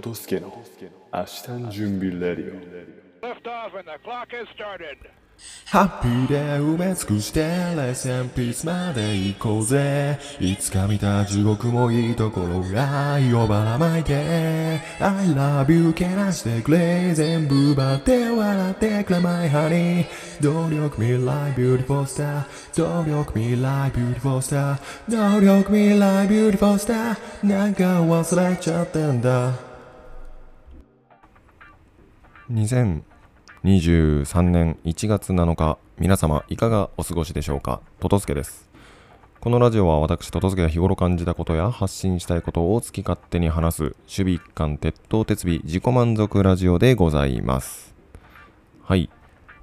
トトスケの明日の準備レディオ。Liftoff and the clock has started. ハッピーで埋め尽くしてレッスンピースまで行こうぜ。いつか見た地獄もいいところ愛をばらまいて。I love you けなしてくれ。全部奪って笑ってくれ。My honey 努力未来 beautiful star 努力未来 beautiful star 努力未来 beautiful star なんか忘れちゃってんだ2023年1月7日皆様いかがお過ごしでしょうか？トトスケです。このラジオは私トトスケが日頃感じたことや発信したいことを好き勝手に話す守備一貫鉄頭鉄尾自己満足ラジオでございます。はい。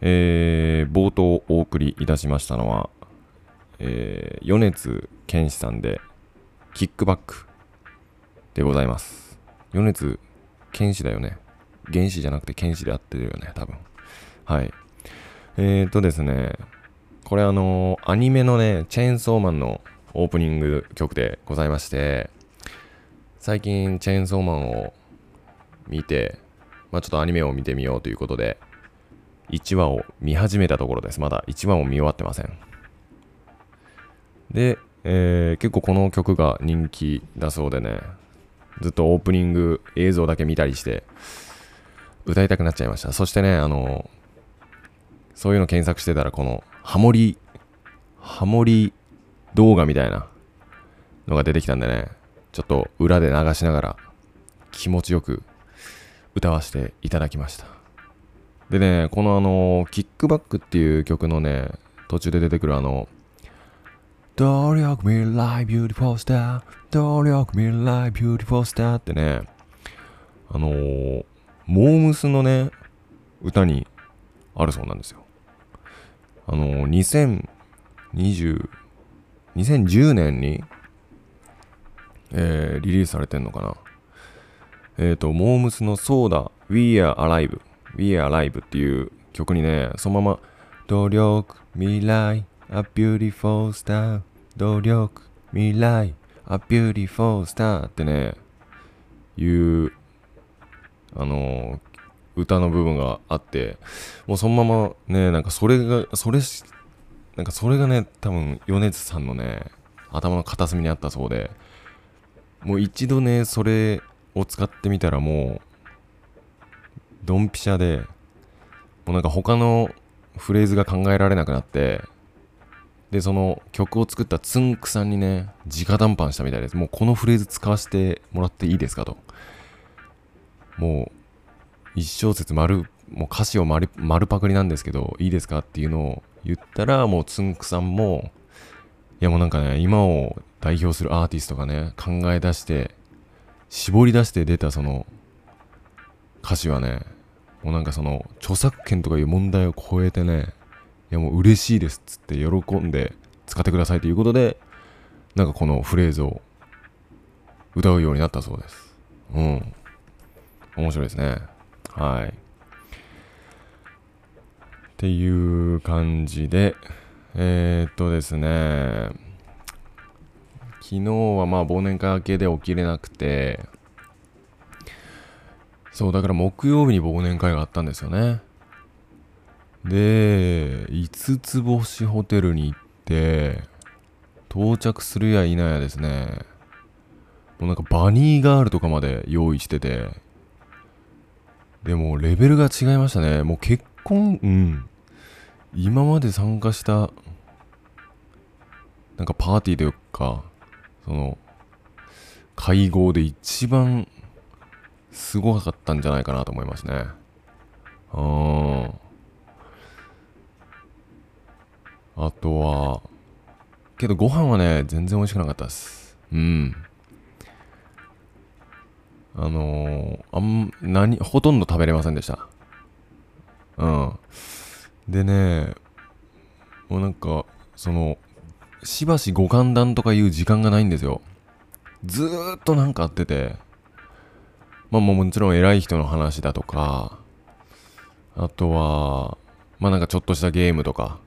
えー、冒頭お送りいたしましたのは、えー、米津玄師さんでキックバックでございます。米津玄師だよね。原子じゃなくて剣士で合ってるよね、多分。はい。えーとですね、これあのアニメのね、チェーンソーマンのオープニング曲でございまして、最近チェーンソーマンを見て、まあちょっとアニメを見てみようということで、1話を見始めたところです。まだ1話も見終わってません。で、えー結構この曲が人気だそうでね、ずっとオープニング映像だけ見たりして、歌いたくなっちゃいました。そしてね、あの、そういうの検索してたら、この、ハモリ、ハモリ動画みたいなのが出てきたんでね、ちょっと裏で流しながら気持ちよく歌わせていただきました。でね、このあの、 KICK BACK っていう曲のね、途中で出てくるあの、努力未来 beautiful star 努力未来 beautiful star ってね、あのーモームスのね、歌にあるそうなんですよ。あの、2020、2010年に、えーリリースされてんのかな。えっ、と、モームスのソーダ、We Are Alive、We Are Alive っていう曲にね、そのまま、努力、未来、A Beautiful Star、努力、未来、A Beautiful Star ってね、いうあの歌の部分があってもうそのままねなんかそれがそれなんかそれがね多分米津さんのね頭の片隅にあったそうでもう一度ねそれを使ってみたらもうドンピシャでもうなんか他のフレーズが考えられなくなってでその曲を作ったつんくさんにね直談判したみたいです。もうこのフレーズ使わせてもらっていいですかと。もう一小節丸もう歌詞を丸丸パクリなんですけどいいですかっていうのを言ったらもうつんくさんもいやもうなんかね今を代表するアーティストがね考え出して絞り出して出たその歌詞はねもうなんかその著作権とかいう問題を超えてねいやもう嬉しいですっつって喜んで使ってくださいということでなんかこのフレーズを歌うようになったそうです。うん。面白いですね。はい。っていう感じで、えー、っとですね、昨日はまあ忘年会明けで起きれなくて、そう、だから木曜日に忘年会があったんですよね。で、5つ星ホテルに行って、到着するや否やですね、もうなんかバニーガールとかまで用意してて、でもレベルが違いましたね。もう結婚、うん。今まで参加した、なんかパーティーというか、その、会合で一番すごかったんじゃないかなと思いますね。うん。あとは、けどご飯はね、全然美味しくなかったです。うん。あのー、あん、何、ほとんど食べれませんでした。うん。でね、もうなんか、その、しばしご歓談とかいう時間がないんですよ。ずーっとなんかあってて、まあももちろん偉い人の話だとか、あとは、まあなんかちょっとしたゲームとか、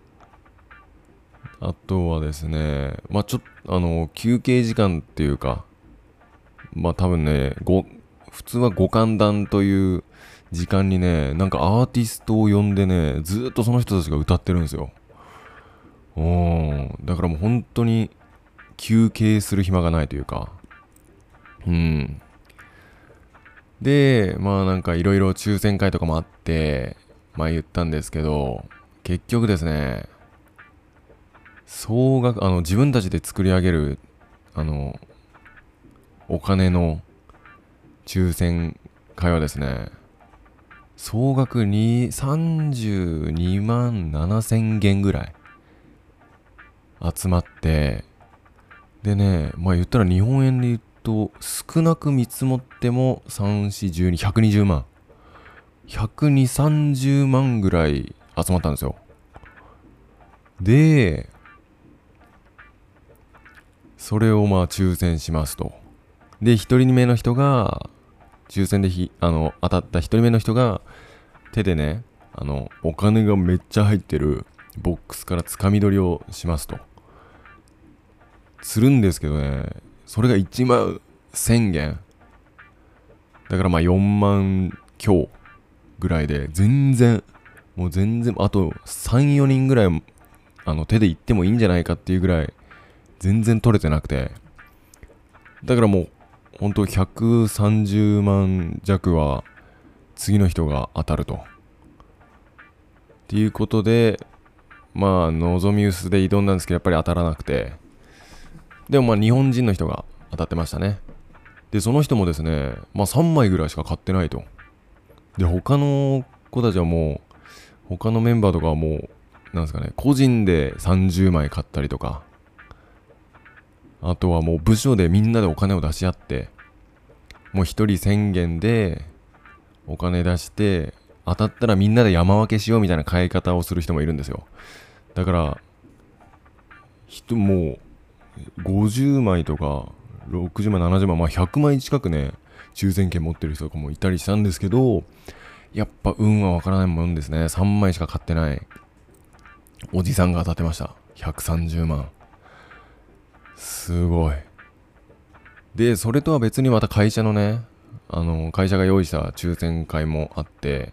あとはですね、まあちょっと、あの、休憩時間っていうか、まあ多分ね、5普通は五感団という時間にね、なんかアーティストを呼んでね、ずっとその人たちが歌ってるんですよ。うん。だからもう本当に休憩する暇がないというか。うん。で、まあなんかいろいろ抽選会とかもあって、まあ言ったんですけど、結局ですね、総額、あの自分たちで作り上げる、あの、お金の抽選会はですね、総額に32万7千元ぐらい集まって、でね、まあ言ったら日本円で言うと、少なく見積もっても3、4、12、120万。120、30万ぐらい集まったんですよ。で、それをまあ抽選しますと。で、1人目の人が、抽選でひあの当たった1人目の人が、手でね、あの、お金がめっちゃ入ってるボックスからつかみ取りをしますと。するんですけどね、それが1万1000元。だからまあ4万強ぐらいで、全然、もう全然、あと3、4人ぐらい、あの手で行ってもいいんじゃないかっていうぐらい、全然取れてなくて。だからもう、本当130万弱は、次の人が当たると。っていうことで、まあ、望み薄で挑んだんですけど、やっぱり当たらなくて。でもまあ、日本人の人が当たってましたね。で、その人もですね、まあ3枚ぐらいしか買ってないと。で、他の子たちはもう、他のメンバーとかはもう、なんですかね、個人で30枚買ったりとか、あとはもう部署でみんなでお金を出し合って、もう一人1000元でお金出して、当たったらみんなで山分けしようみたいな買い方をする人もいるんですよ。だから、人もう50枚とか60枚、70枚、まあ100枚近くね、抽選券持ってる人とかもいたりしたんですけど、やっぱ運はわからないもんですね。3枚しか買ってないおじさんが当たってました。130万。すごい。で、それとは別にまた会社のね、あの、会社が用意した抽選会もあって、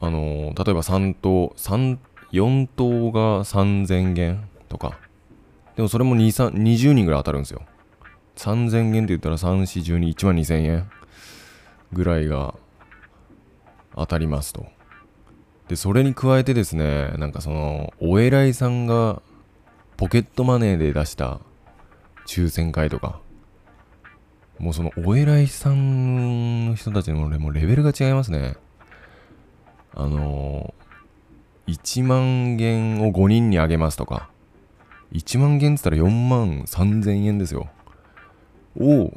あの、例えば3等、3、4等が3000元とか、でもそれも2、3 20人ぐらい当たるんですよ。3000元って言ったら3、4、12、1万2000円ぐらいが当たりますと。で、それに加えてですね、なんかその、お偉いさんがポケットマネーで出した抽選会とか、もうそのお偉いさんの人たちのもレベルが違いますね。あのー、1万元を5人にあげますとか、1万元って言ったら4万3000円ですよ。を、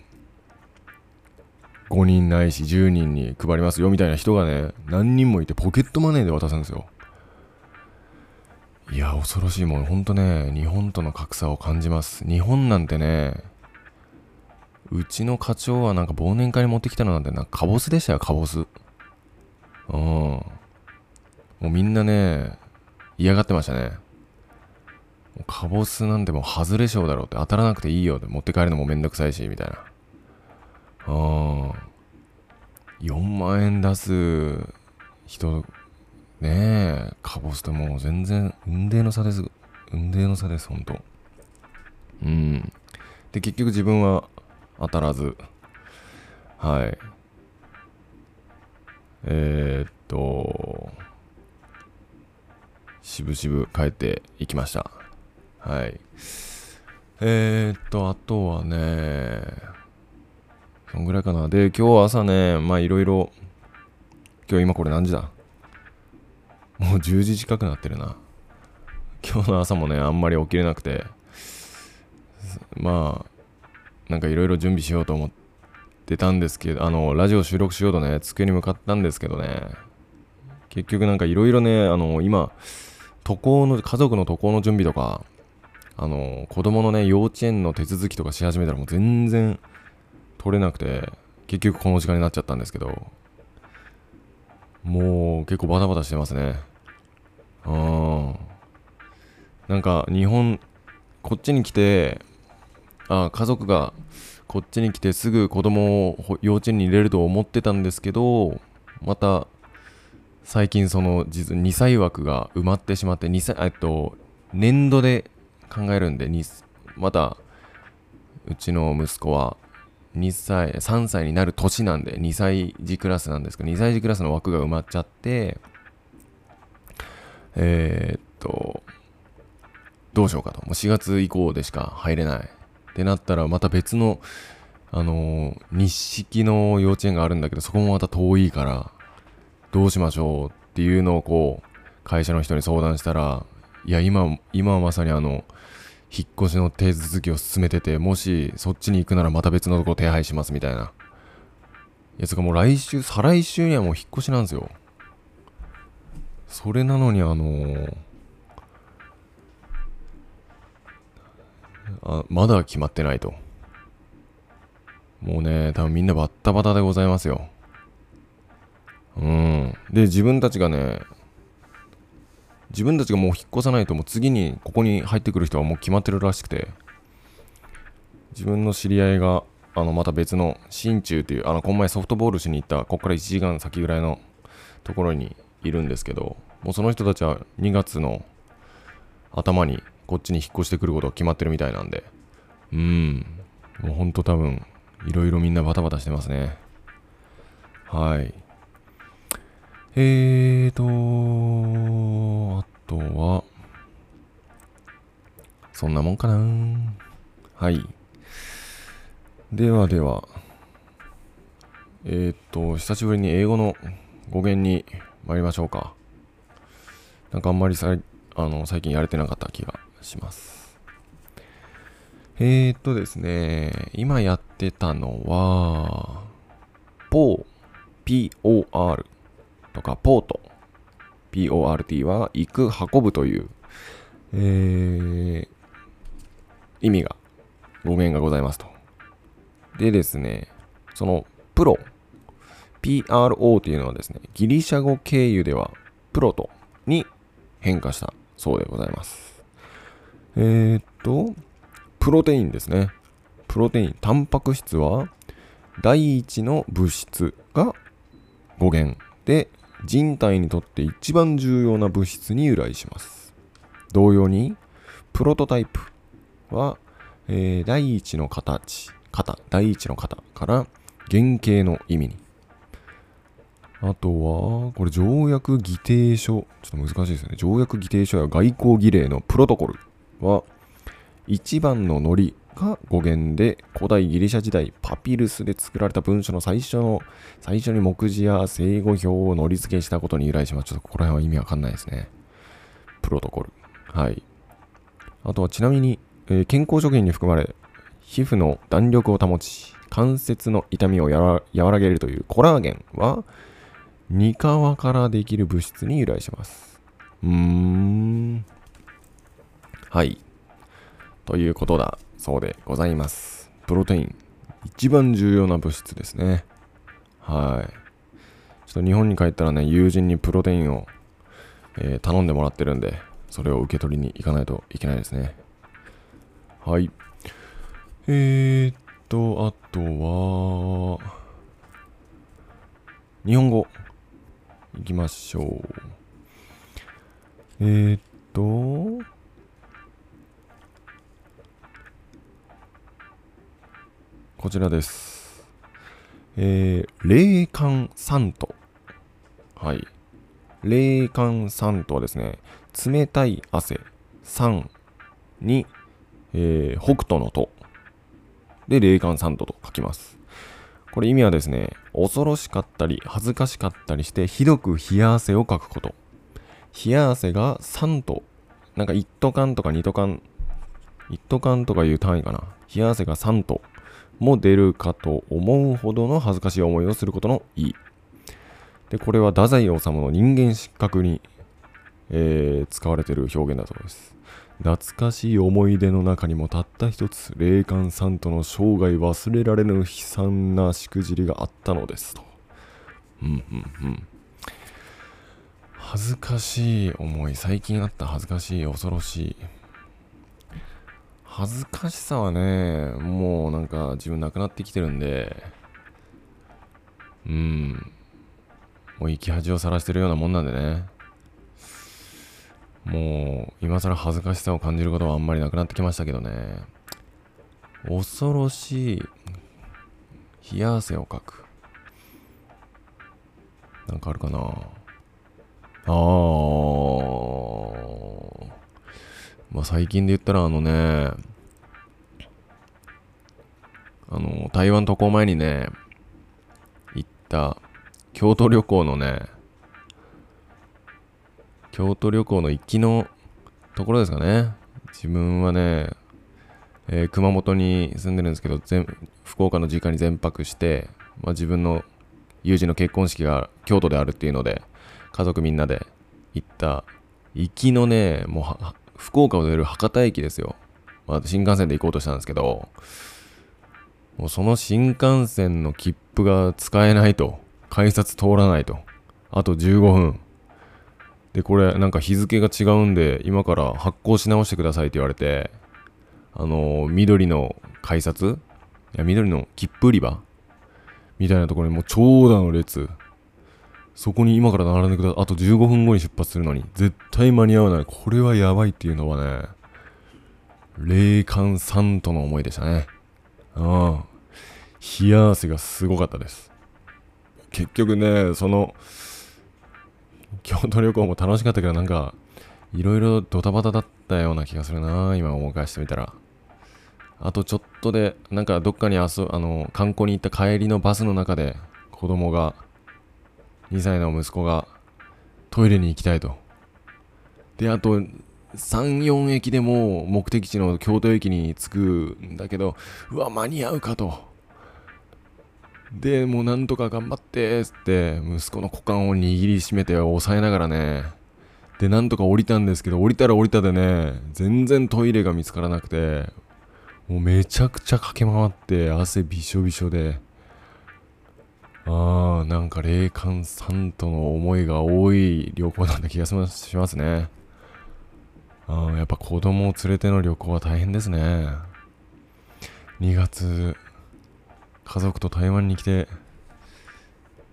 5人ないし10人に配りますよみたいな人がね、何人もいてポケットマネーで渡すんですよ。いや、恐ろしいもん。ほんとね、日本との格差を感じます。日本なんてね、うちの課長はなんか忘年会に持ってきたのなんてなカボスでしたよ、カボス。うん。もうみんなね、嫌がってましたね。カボスなんてもう外れ賞だろうって当たらなくていいよって持って帰るのもめんどくさいし、みたいな。うん。4万円出す人、ねえ、カボスともう全然、運命の差です。運命の差です、ほんと。うん。で、結局自分は当たらず、はい。えー、っと、しぶしぶ帰っていきました。はい。えー、っと、あとはね、そんぐらいかな。で、今日朝ね、まあいろいろ、今日今これ何時だ？もう10時近くなってるな。今日の朝もね、あんまり起きれなくて、まあ、なんかいろいろ準備しようと思ってたんですけど、あの、ラジオ収録しようとね、机に向かったんですけどね、結局なんかいろいろね、あの、今、渡航の、家族の渡航の準備とか、あの、子供のね、幼稚園の手続きとかし始めたらもう全然取れなくて、結局この時間になっちゃったんですけど、もう結構バタバタしてますね。うん。なんか日本、こっちに来て、あ家族がこっちに来てすぐ子供を幼稚園に入れると思ってたんですけどまた最近その実2歳枠が埋まってしまって2歳えっと年度で考えるんでまたうちの息子は2歳3歳になる年なんで2歳児クラスなんですけど2歳児クラスの枠が埋まっちゃってえーっとどうしようかと。もう4月以降でしか入れない。ってなったらまた別のあのー日式の幼稚園があるんだけどそこもまた遠いからどうしましょうっていうのをこう会社の人に相談したらいや今今はまさにあの引っ越しの手続きを進めててもしそっちに行くならまた別のとこ手配しますみたいな。いやつがもう来週再来週にはもう引っ越しなんですよ。それなのにあのーあまだ決まってないと。もうね多分みんなバッタバタでございますよ。うん。で自分たちがね自分たちがもう引っ越さないともう次にここに入ってくる人はもう決まってるらしくて。自分の知り合いがあのまた別の新中っていうあのこの前ソフトボールしに行ったここから1時間先ぐらいのところにいるんですけどもうその人たちは2月の頭にこっちに引っ越してくることが決まってるみたいなんで。うん。もうほんと多分いろいろみんなバタバタしてますね。はい。えーとあとはそんなもんかな。はい。ではでは。えーと久しぶりに英語の語源に参りましょうか。なんかあんまりさあの最近やれてなかった気が。します。えーっとですね今やってたのはポー POR とかポート。PORT は行く運ぶという、えー意味が語源がございますと。でですねそのプロ。PRO というのはですねギリシャ語経由ではプロトに変化したそうでございます。えー、っとプロテインですね。プロテインタンパク質は第一の物質が語源で人体にとって一番重要な物質に由来します。同様にプロトタイプは、えー第一の形型第一の型から原型の意味に。あとはこれ条約議定書。ちょっと難しいですね。条約議定書や外交儀礼のプロトコル。は一番のノリが語源で古代ギリシャ時代パピルスで作られた文書の最初の最初に目次や正語表をのり付けしたことに由来しますちょっとここら辺は意味わかんないですね。プロトコル。はい。あとはちなみに、えー健康食品に含まれ皮膚の弾力を保ち関節の痛みを和らげるというコラーゲンはニカワからできる物質に由来します。うーん。はい。ということだそうでございます。プロテイン。一番重要な物質ですね。はい。ちょっと日本に帰ったらね友人にプロテインを、えー頼んでもらってるんでそれを受け取りに行かないといけないですね。はい。えー、っとあとは日本語。いきましょう。えー、っとこちらです。えー、冷感酸と。はい。冷感酸とはですね、冷たい汗、酸に、えー、北斗のと。で、冷感酸とと書きます。これ意味はですね、恐ろしかったり、恥ずかしかったりして、ひどく冷や汗をかくこと。冷や汗が3と、なんか1と間とか2と間、1と間とかいう単位かな。冷や汗が3とも出るかと思うほどの恥ずかしい思いをすることの意。で、これは太宰治の人間失格に、えー使われている表現だそうです。懐かしい思い出の中にもたった一つ、霊感さんとの生涯忘れられぬ悲惨なしくじりがあったのですと。うんうんうん。恥ずかしい思い、最近あった恥ずかしい、恐ろしい。恥ずかしさはね、もうなんか自分なくなってきてるんで、うん。もう生き恥をさらしてるようなもんなんでね。もう今更恥ずかしさを感じることはあんまりなくなってきましたけどね。恐ろしい冷や汗をかく。なんかあるかなあー。最近で言ったらあのね、あの、台湾渡航前にね、行った京都旅行のね、京都旅行の行きのところですかね。自分はね、えー熊本に住んでるんですけど、全福岡の実家に全泊して、まあ、自分の友人の結婚式が京都であるっていうので、家族みんなで行った、行きのね、もうは福岡を出る博多駅ですよ。まあ、新幹線で行こうとしたんですけど、もうその新幹線の切符が使えないと、改札通らないと、あと15分。で、これなんか日付が違うんで、今から発行し直してくださいって言われて、あのー緑の改札？いや、緑の切符売り場？みたいなところにもう長蛇の列。そこに今から並んでください。あと15分後に出発するのに、絶対間に合わない。これはやばいっていうのはね、霊感さんとの思いでしたね。ああ。冷や汗がすごかったです。結局ね、その、京都旅行も楽しかったけど、なんか、いろいろドタバタだったような気がするな、今思い返してみたら。あとちょっとで、なんかどっかに遊あの、観光に行った帰りのバスの中で、子供が、2歳の息子が、トイレに行きたいと。で、あと、3、4駅でも目的地の京都駅に着くんだけど、うわ、間に合うかと。で、もうなんとか頑張ってっつって、息子の股間を握りしめて押さえながらね、で、なんとか降りたんですけど、降りたら降りたでね、全然トイレが見つからなくて、もうめちゃくちゃ駆け回って、汗びしょびしょで、あー、なんか霊感さんとの思いが多い旅行なんだ気がしますね。あー、やっぱ子供を連れての旅行は大変ですね。2月、家族と台湾に来て、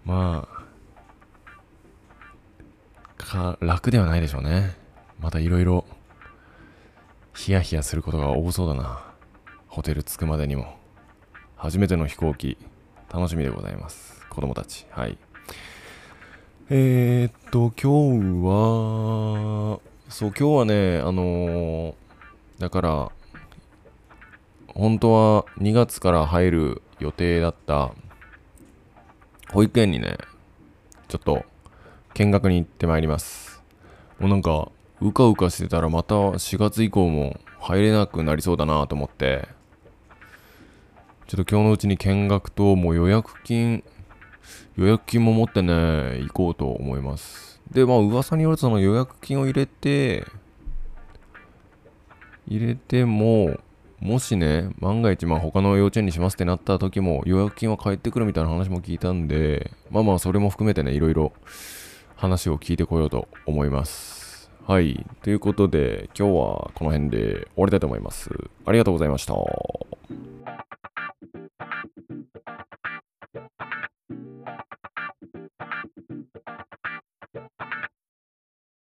まあ、か楽ではないでしょうね。またいろいろ、ヒヤヒヤすることが多そうだな。ホテル着くまでにも。初めての飛行機、楽しみでございます。子供たち。はい。えー、っと、今日は、そう、今日はね、あのーだから、本当は2月から入る予定だった保育園にね、ちょっと見学に行ってまいります。もうなんか、うかうかしてたらまた4月以降も入れなくなりそうだなと思って、ちょっと今日のうちに見学ともう予約金、予約金も持ってね、行こうと思います。で、まあ噂によるとその予約金を入れて、入れても、もしね、万が一、まあ他の幼稚園にしますってなった時も予約金は返ってくるみたいな話も聞いたんで、まあまあそれも含めてね、いろいろ話を聞いてこようと思います。はい。ということで、今日はこの辺で終わりたいと思います。ありがとうございました。